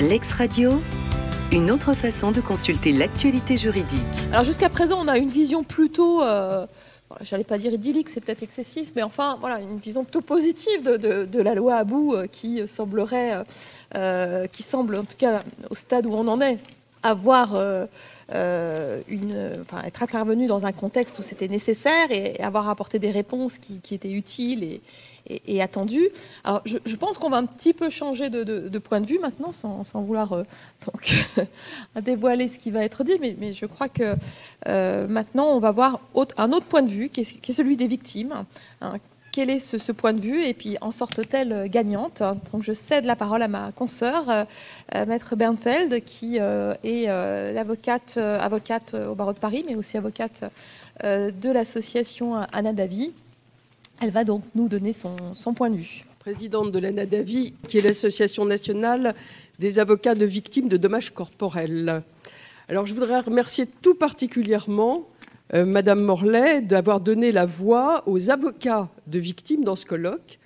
L'ex-radio, une autre façon de consulter l'actualité juridique. Alors jusqu'à présent, on a une vision plutôt, euh, j'allais pas dire idyllique, c'est peut-être excessif, mais enfin voilà, une vision plutôt positive de, la loi Abou euh, qui semblerait, euh, qui semble en tout cas au stade où on en est, avoir une, être intervenu dans un contexte où c'était nécessaire et avoir apporté des réponses qui, étaient utiles et, et, attendu. Alors, je, pense qu'on va un petit peu changer de, point de vue maintenant, sans, vouloir euh, dévoiler ce qui va être dit, mais, je crois que euh, maintenant, on va voir un autre point de vue, qui est, celui des victimes. Hein. Quel est ce, point de vue et puis en sorte-t-elle gagnante Donc je cède la parole à ma consoeur, euh, maître Bernfeld, qui est l'avocate avocate au barreau de Paris, mais aussi avocate de l'association Anna Davy, elle va donc nous donner son, point de vue. Présidente de l'ANADAVI, qui est l'Association nationale des avocats de victimes de dommages corporels. Alors je voudrais remercier tout particulièrement euh, Madame Morlaix d'avoir donné la voix aux avocats de victimes dans ce colloque,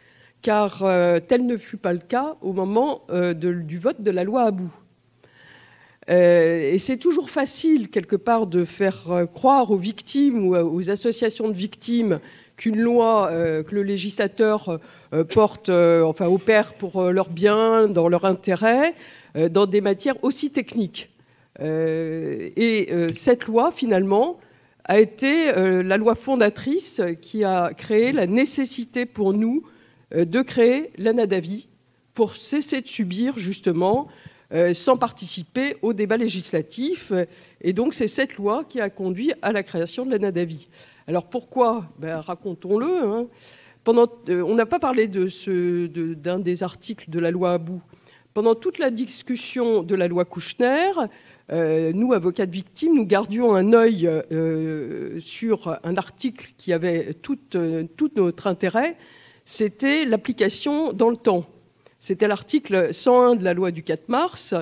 car euh, tel ne fut pas le cas au moment euh, du vote de la loi Abou. et c'est toujours facile, quelque part, de faire croire aux victimes ou aux associations de victimes qu'une loi que le législateur porte, enfin opère pour leur bien, dans leur intérêt, dans des matières aussi techniques. et cette loi, finalement, a été la loi fondatrice qui a créé la nécessité pour nous de créer l'ANADAVI pour cesser de subir justement sans participer au débat législatif. Et donc c'est cette loi qui a conduit à la création de l'ANADAVI. Alors pourquoi? Ben, Racontons-le. Hein. Euh, on n'a pas parlé d'un des articles de la loi Abou. Pendant toute la discussion de la loi Kouchner, euh, nous, avocats de victimes, nous gardions un œil euh, sur un article qui avait tout, notre intérêt, c'était l'application dans le temps. C'était l'article 101 de la loi du 4 mars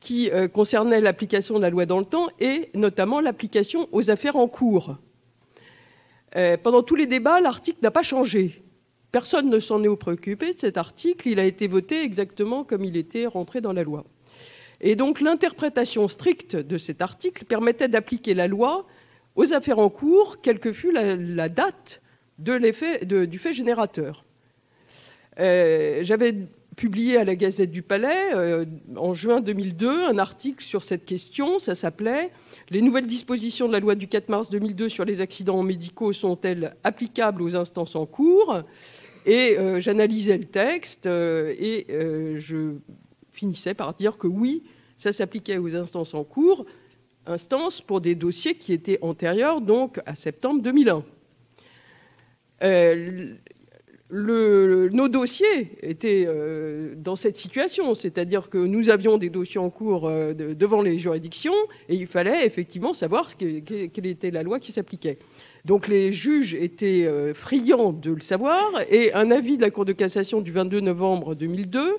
qui concernait l'application de la loi dans le temps et notamment l'application aux affaires en cours. Euh, pendant tous les débats, l'article n'a pas changé. Personne ne s'en est préoccupé de cet article. Il a été voté exactement comme il était rentré dans la loi. Et donc l'interprétation stricte de cet article permettait d'appliquer la loi aux affaires en cours, quelle que fût la, date du fait générateur. Euh, j'avais publié à la Gazette du Palais euh, en juin 2002 un article sur cette question. Ça s'appelait Les nouvelles dispositions de la loi du 4 mars 2002 sur les accidents médicaux sont-elles applicables aux instances en cours? Et euh, j'analysais le texte et je finissais par dire que oui, ça s'appliquait aux instances en cours, instances pour des dossiers qui étaient antérieurs donc à septembre 2001 nos dossiers étaient euh, dans cette situation, c'est-à-dire que nous avions des dossiers en cours euh, devant les juridictions et il fallait effectivement savoir quelle était la loi qui s'appliquait. Donc les juges étaient euh, friands de le savoir et un avis de la Cour de cassation du 22 novembre 2002,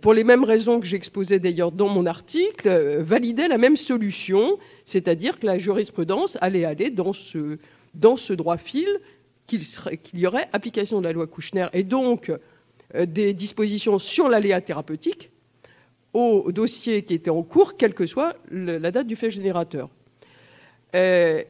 pour les mêmes raisons que j'exposais d'ailleurs dans mon article, validait la même solution, c'est-à-dire que la jurisprudence allait aller dans ce, dans ce droit fil qu'il y aurait application de la loi Kouchner et donc euh, des dispositions sur l'aléa thérapeutique au dossier qui était en cours, quelle que soit la date du fait générateur. Euh,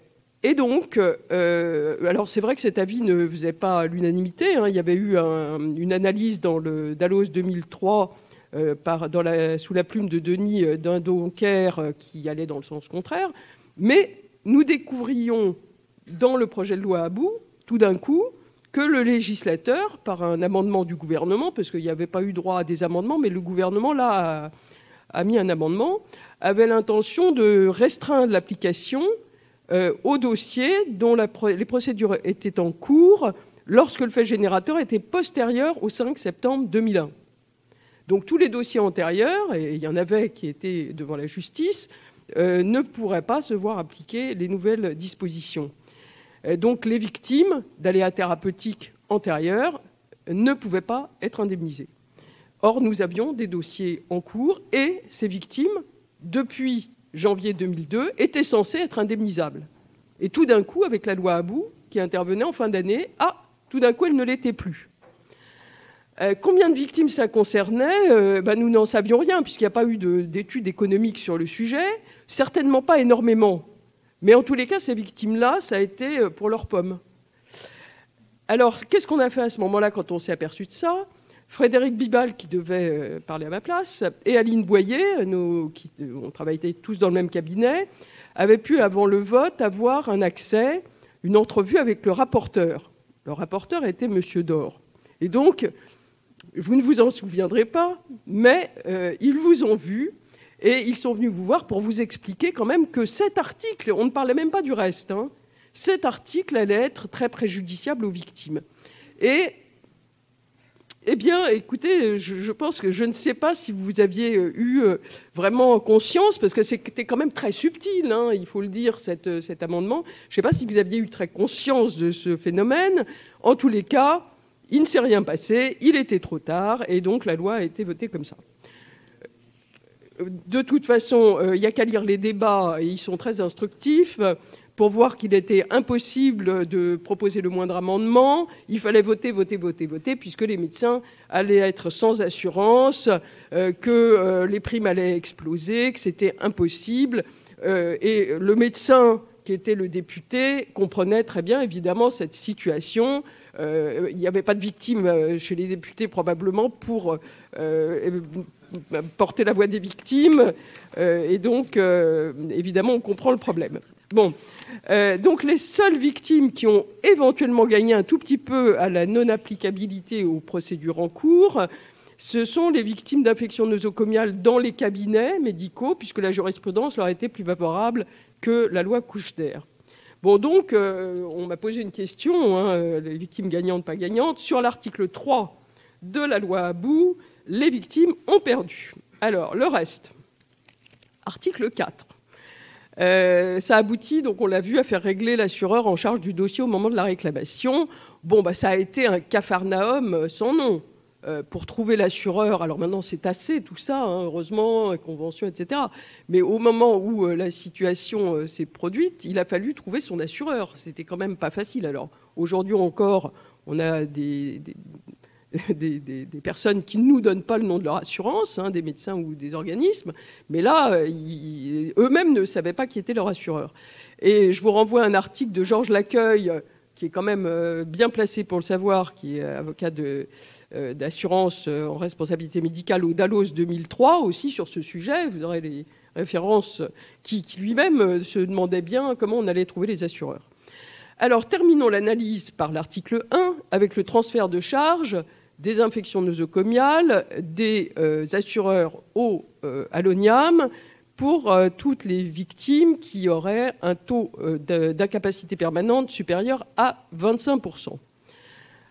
et donc, euh, alors c'est vrai que cet avis ne faisait pas l'unanimité. Hein. il y avait eu une analyse dans le Dallos 2003 la, sous la plume de Denis Dindonquer qui allait dans le sens contraire. Mais nous découvrions dans le projet de loi à bout tout d'un coup que le législateur, par un amendement du gouvernement, parce qu'il n'y avait pas eu droit à des amendements, mais le gouvernement là a, mis un amendement, avait l'intention de restreindre l'application euh, aux dossiers dont les procédures étaient en cours lorsque le fait générateur était postérieur au 5 septembre 2001. Donc tous les dossiers antérieurs, et il y en avait qui étaient devant la justice, euh, ne pourraient pas se voir appliquer les nouvelles dispositions. Euh, donc les victimes d'aléas thérapeutiques antérieurs ne pouvaient pas être indemnisées. Or, nous avions des dossiers en cours et ces victimes, depuis janvier 2002, étaient censées être indemnisables. Et tout d'un coup, avec la loi Abou, qui intervenait en fin d'année, ah, tout d'un coup, elles ne l'étaient plus. Euh, combien de victimes ça concernait euh, ben, Nous n'en savions rien, puisqu'il n'y a pas eu d'études économiques sur le sujet. Certainement pas énormément. Mais en tous les cas, ces victimes-là, ça a été euh, pour leurs pommes. Alors, qu'est-ce qu'on a fait à ce moment-là quand on s'est aperçu de ça? Frédéric Bibal, qui devait parler à ma place, et Aline Boyer, nous, qui, on travaillait tous dans le même cabinet, avaient pu, avant le vote, avoir un accès, une entrevue avec le rapporteur. Le rapporteur était M. Dor. Et donc, vous ne vous en souviendrez pas, mais euh, ils vous ont vu et ils sont venus vous voir pour vous expliquer quand même que cet article, on ne parlait même pas du reste, hein, cet article allait être très préjudiciable aux victimes. Et, eh bien, écoutez, je, pense que je ne sais pas si vous aviez euh, eu euh, vraiment conscience, parce que c'était quand même très subtil, hein, il faut le dire, cet amendement. Je ne sais pas si vous aviez eu très conscience de ce phénomène. En tous les cas, il ne s'est rien passé, il était trop tard, et donc la loi a été votée comme ça. De toute façon, euh, il n'y a qu'à lire les débats, et ils sont très instructifs, pour voir qu'il était impossible de proposer le moindre amendement. Il fallait voter, voter, voter, voter, puisque les médecins allaient être sans assurance, euh, que euh, les primes allaient exploser, que c'était impossible. et le médecin qui était le député comprenait très bien, évidemment, cette situation. Euh, il n'y avait pas de victimes euh, chez les députés probablement pour euh, porter la voix des victimes. et donc, évidemment, on comprend le problème. Bon, donc les seules victimes qui ont éventuellement gagné un tout petit peu à la non-applicabilité aux procédures en cours, ce sont les victimes d'infections nosocomiales dans les cabinets médicaux, puisque la jurisprudence leur été plus favorable que la loi Kouchner. Bon, donc, euh, on m'a posé une question, hein, euh, les victimes gagnantes, pas gagnantes. Sur l'article 3 de la loi Abou, les victimes ont perdu. Alors, le reste. Article 4. Euh, ça aboutit, donc on l'a vu, à faire régler l'assureur en charge du dossier au moment de la réclamation. Bon, bah, ça a été un capharnaüm sans nom. Euh, pour trouver l'assureur. Alors maintenant, c'est assez tout ça, hein, heureusement, convention, etc. Mais au moment où euh, la situation euh, s'est produite, il a fallu trouver son assureur. C'était quand même pas facile. Alors aujourd'hui encore, on a des, des, personnes qui ne nous donnent pas le nom de leur assurance, hein, des médecins ou des organismes, mais là, eux-mêmes ne savaient pas qui était leur assureur. Et je vous renvoie à un article de Georges Laccueil, qui est quand même bien placé pour le savoir, qui est avocat de, euh, d'assurance euh, en responsabilité médicale au DALOS 2003 aussi sur ce sujet. Vous aurez les références qui, lui-même euh, se demandait bien comment on allait trouver les assureurs. Alors terminons l'analyse par l'article 1 avec le transfert de charges des infections nosocomiales des assureurs au aloniam pour toutes les victimes qui auraient un taux d'incapacité permanente supérieur à 25%.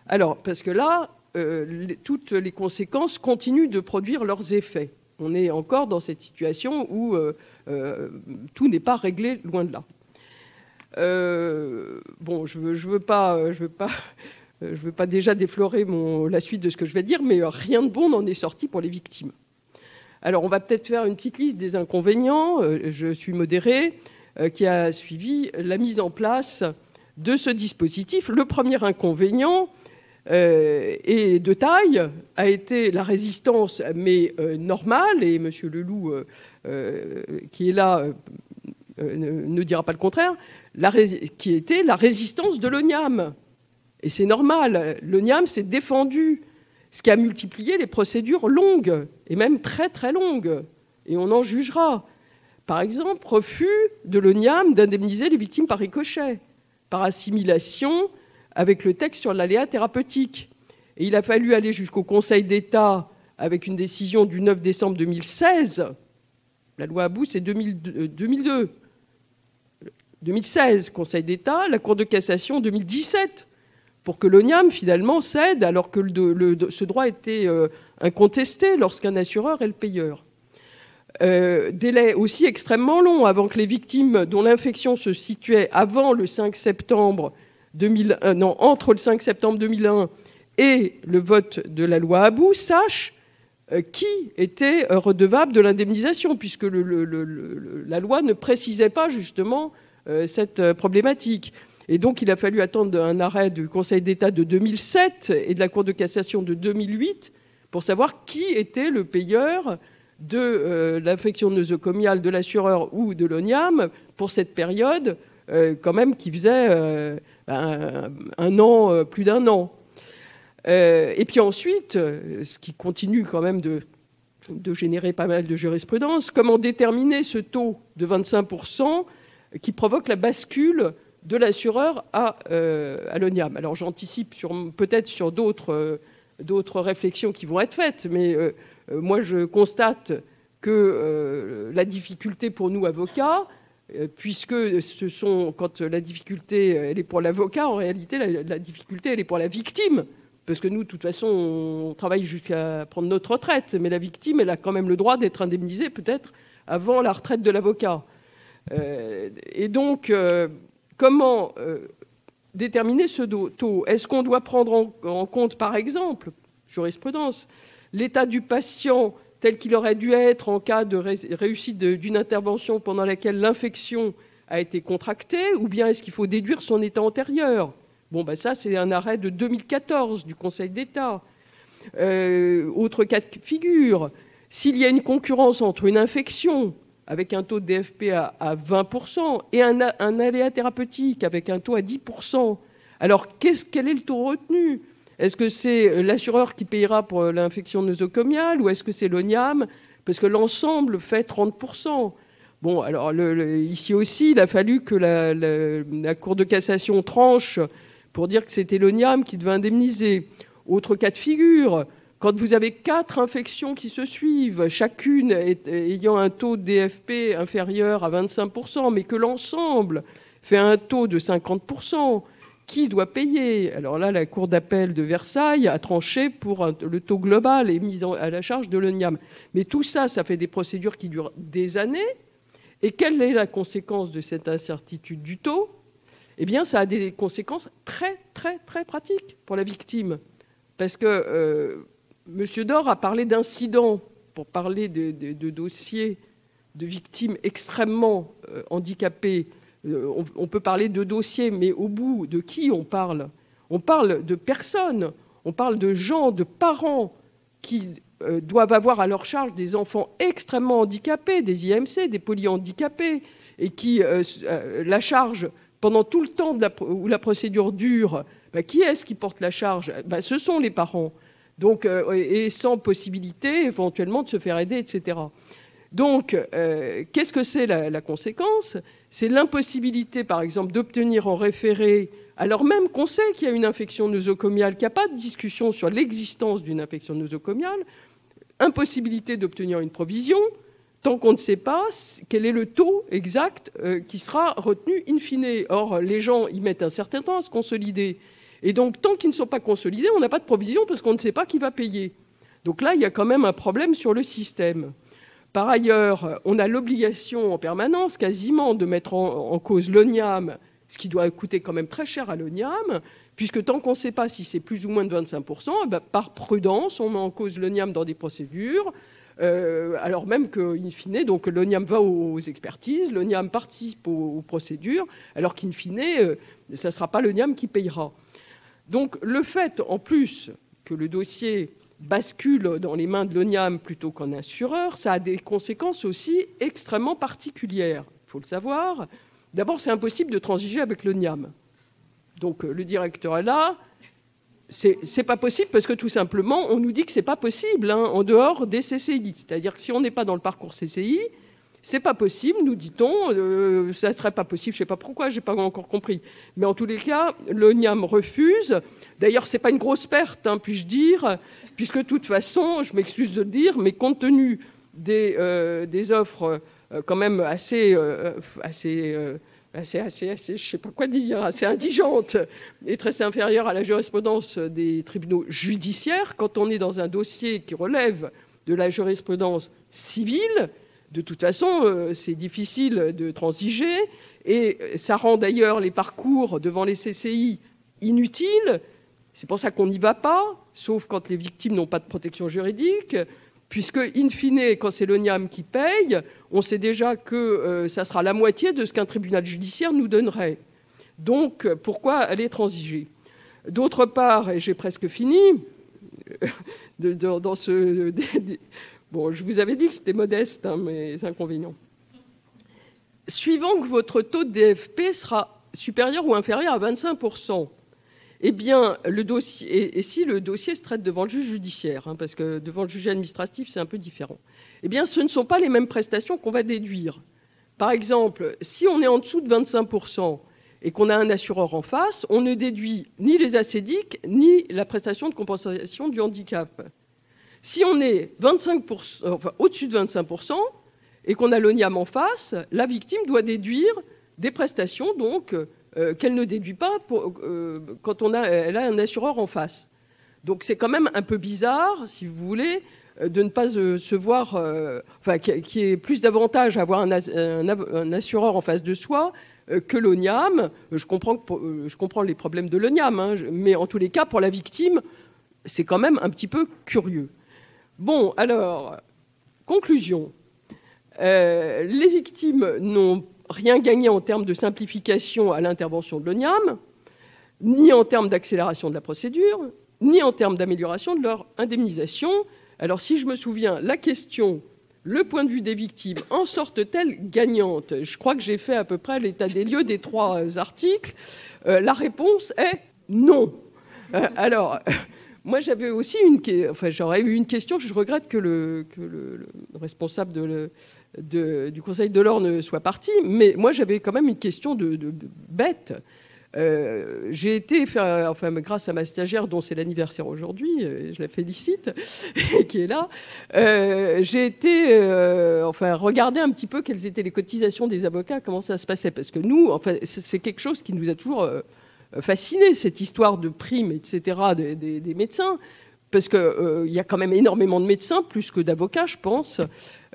Alors, parce que là, euh, toutes les conséquences continuent de produire leurs effets. On est encore dans cette situation où euh, euh, tout n'est pas réglé, loin de là. bon, je ne veux, pas, je veux, pas, je veux pas déjà déflorer la suite de ce que je vais dire, mais rien de bon n'en est sorti pour les victimes. Alors, on va peut-être faire une petite liste des inconvénients. Je suis modéré, qui a suivi la mise en place de ce dispositif. Le premier inconvénient, euh, et de taille a été la résistance, mais euh, normale, et M. Leloup, euh, qui est là, ne, dira pas le contraire, qui était la résistance de l'ONIAM. Et c'est normal, l'ONIAM s'est défendu, ce qui a multiplié les procédures longues, et même très très longues, et on en jugera. Par exemple, refus de l'ONIAM d'indemniser les victimes par ricochet, par assimilation avec le texte sur l'aléa thérapeutique. Et il a fallu aller jusqu'au Conseil d'État avec une décision du 9 décembre 2016. La loi Abou, c'est 2002. 2016, Conseil d'État, la Cour de cassation 2017, pour que l'ONIAM finalement cède alors que ce droit était euh, incontesté lorsqu'un assureur est le payeur. Euh, délai aussi extrêmement long avant que les victimes dont l'infection se situait avant le 5 septembre entre le 5 septembre 2001 et le vote de la loi Abou sache euh, qui était euh, redevable de l'indemnisation, puisque la loi ne précisait pas justement euh, cette problématique. Et donc, il a fallu attendre un arrêt du Conseil d'État de 2007 et de la Cour de cassation de 2008 pour savoir qui était le payeur de l'infection nosocomiale de l'assureur ou de l'ONIAM pour cette période, quand même, qui faisait euh, un, an, plus d'un an. et puis ensuite, ce qui continue quand même de, générer pas mal de jurisprudence, comment déterminer ce taux de 25% qui provoque la bascule de l'assureur à, à l'ONIAM. Alors j'anticipe peut-être sur d'autres réflexions qui vont être faites, mais euh, moi, je constate que euh, la difficulté pour nous, avocats, euh, puisque ce sont, quand la difficulté elle est pour l'avocat, en réalité, la, difficulté elle est pour la victime. Parce que nous, de toute façon, on travaille jusqu'à prendre notre retraite, mais la victime, elle a quand même le droit d'être indemnisée peut-être avant la retraite de l'avocat. et donc, comment déterminer ce taux? Est-ce qu'on doit prendre en compte, par exemple, jurisprudence, l'état du patient tel qu'il aurait dû être en cas de réussite d'une intervention pendant laquelle l'infection a été contractée, ou bien est-ce qu'il faut déduire son état antérieur? Bon, ben ça, c'est un arrêt de 2014 du Conseil d'État. Euh, autre cas de figure, s'il y a une concurrence entre une infection avec un taux de DFP à, 20% et un, aléa thérapeutique avec un taux à 10%, alors quel est le taux retenu? Est-ce que c'est l'assureur qui payera pour l'infection nosocomiale ou est-ce que c'est l'ONIAM? Parce que l'ensemble fait 30%. Bon, alors ici aussi, il a fallu que la, Cour de cassation tranche pour dire que c'était l'ONIAM qui devait indemniser. Autre cas de figure, quand vous avez quatre infections qui se suivent, chacune ayant un taux de DFP inférieur à 25%, mais que l'ensemble fait un taux de 50%, qui doit payer Alors là, la Cour d'appel de Versailles a tranché pour le taux global et mis à la charge de l'ONIAM. Mais tout ça, ça fait des procédures qui durent des années. Et quelle est la conséquence de cette incertitude du taux? Eh bien, ça a des conséquences très, très, très pratiques pour la victime. Parce que euh, M. Dor a parlé d'incidents pour parler de, dossiers de victimes extrêmement euh, handicapées euh, on peut parler de dossiers, mais au bout de qui on parle? On parle de personnes, on parle de gens, de parents qui euh, doivent avoir à leur charge des enfants extrêmement handicapés, des IMC, des polyhandicapés, et qui euh, la charge pendant tout le temps où la procédure dure. Bah, qui est-ce qui porte la charge? Bah, Ce sont les parents. Donc, et sans possibilité éventuellement de se faire aider, etc. Donc, qu'est-ce que c'est la conséquence? C'est l'impossibilité, par exemple, d'obtenir en référé, alors même qu'on sait qu'il y a une infection nosocomiale, qu'il n'y a pas de discussion sur l'existence d'une infection nosocomiale, impossibilité d'obtenir une provision, tant qu'on ne sait pas quel est le taux exact euh, qui sera retenu in fine. Or, les gens y mettent un certain temps à se consolider. Et donc, tant qu'ils ne sont pas consolidés, on n'a pas de provision parce qu'on ne sait pas qui va payer. Donc là, il y a quand même un problème sur le système. Par ailleurs, on a l'obligation en permanence, quasiment, de mettre en, cause l'ONIAM, ce qui doit coûter quand même très cher à l'ONIAM, puisque tant qu'on ne sait pas si c'est plus ou moins de 25%, eh ben, par prudence, on met en cause l'ONIAM dans des procédures, euh, alors même qu'in fine, donc l'ONIAM va aux, expertises, l'ONIAM participe aux, procédures, alors qu'in fine, euh, ça ne sera pas l'ONIAM qui payera. Donc le fait, en plus, que le dossier bascule dans les mains de l'ONIAM plutôt qu'en assureur, ça a des conséquences aussi extrêmement particulières. Il faut le savoir. D'abord, c'est impossible de transiger avec l'ONIAM. Donc euh, le directeur est là. C'est pas possible parce que tout simplement, on nous dit que c'est pas possible hein, en dehors des CCI. C'est-à-dire que si on n'est pas dans le parcours CCI, c'est pas possible, nous dit-on. Euh, ça serait pas possible. Je sais pas pourquoi, j'ai pas encore compris. Mais en tous les cas, l'ONIAM refuse. D'ailleurs, c'est pas une grosse perte, hein, puis-je dire, puisque de toute façon, je m'excuse de le dire, mais compte tenu des, euh, offres euh, quand même assez, assez, assez, assez, assez, je sais pas quoi dire, assez indigentes et très inférieures à la jurisprudence des tribunaux judiciaires, quand on est dans un dossier qui relève de la jurisprudence civile, de toute façon, euh, c'est difficile de transiger et ça rend d'ailleurs les parcours devant les CCI inutiles. C'est pour ça qu'on n'y va pas, sauf quand les victimes n'ont pas de protection juridique, puisque, in fine, quand c'est l'ONIAM qui paye, on sait déjà que euh, ça sera la moitié de ce qu'un tribunal judiciaire nous donnerait. Donc, pourquoi aller transiger? D'autre part, et j'ai presque fini, dans ce... Bon, je vous avais dit que c'était modeste, hein, mes inconvénients. Suivant que votre taux de DFP sera supérieur ou inférieur à 25% eh bien, le dossier, et, si le dossier se traite devant le juge judiciaire, hein, parce que devant le juge administratif, c'est un peu différent, eh bien, ce ne sont pas les mêmes prestations qu'on va déduire. Par exemple, si on est en dessous de 25% et qu'on a un assureur en face, on ne déduit ni les acédiques ni la prestation de compensation du handicap. Si on est 25%, au-dessus de 25% et qu'on a l'ONIAM en face, la victime doit déduire des prestations donc euh, qu'elle ne déduit pas euh, quand on a, elle a un assureur en face. Donc c'est quand même un peu bizarre, si vous voulez, euh, de ne pas se voir, enfin, qui est plus d'avantage à avoir un, assureur en face de soi que l'ONIAM. Je comprends, je comprends les problèmes de l'ONIAM, hein, mais en tous les cas, pour la victime, c'est quand même un petit peu curieux. Bon, alors, conclusion. les victimes n'ont rien gagné en termes de simplification à l'intervention de l'ONIAM, ni en termes d'accélération de la procédure, ni en termes d'amélioration de leur indemnisation. Alors si je me souviens, la question, le point de vue des victimes, en sortent-elles gagnantes Je crois que j'ai fait à peu près l'état des lieux des trois articles. Euh, la réponse est non. Euh, alors, moi j'avais aussi une, enfin j'aurais eu une question. Je regrette que le, responsable de du Conseil de l'Or ne soit parti, mais moi j'avais quand même une question de, bête. Euh, j'ai été enfin, grâce à ma stagiaire dont c'est l'anniversaire aujourd'hui, euh, je la félicite, qui est là. Euh, j'ai été, enfin, regarder un petit peu quelles étaient les cotisations des avocats, comment ça se passait, parce que nous, enfin, c'est quelque chose qui nous a toujours fasciné cette histoire de primes, etc. des médecins parce qu'il euh, y a quand même énormément de médecins, plus que d'avocats, je pense.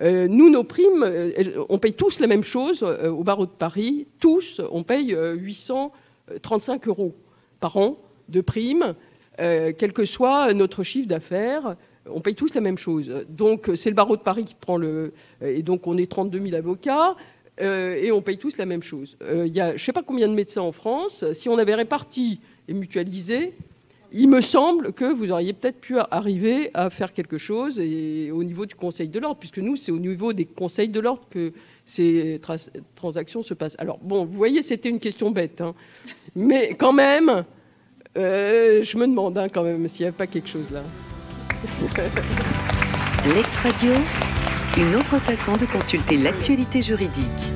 Euh, nous, nos primes, euh, on paye tous la même chose au barreau de Paris. Tous, on paye 835 euros par an de primes, quel que soit notre chiffre d'affaires. On paye tous la même chose. Donc, c'est le barreau de Paris qui prend le. Et donc, on est 32 000 avocats. Et on paye tous la même chose. Il y a, je ne sais pas combien de médecins en France. Si on avait réparti et mutualisé, il me semble que vous auriez peut-être pu arriver à faire quelque chose et au niveau du Conseil de l'ordre, puisque nous, c'est au niveau des conseils de l'ordre que ces transactions se passent. Alors, bon, vous voyez, c'était une question bête, hein. mais quand même, euh, je me demande hein, quand même s'il n'y a pas quelque chose là. L'ex-radio, une autre façon de consulter l'actualité juridique.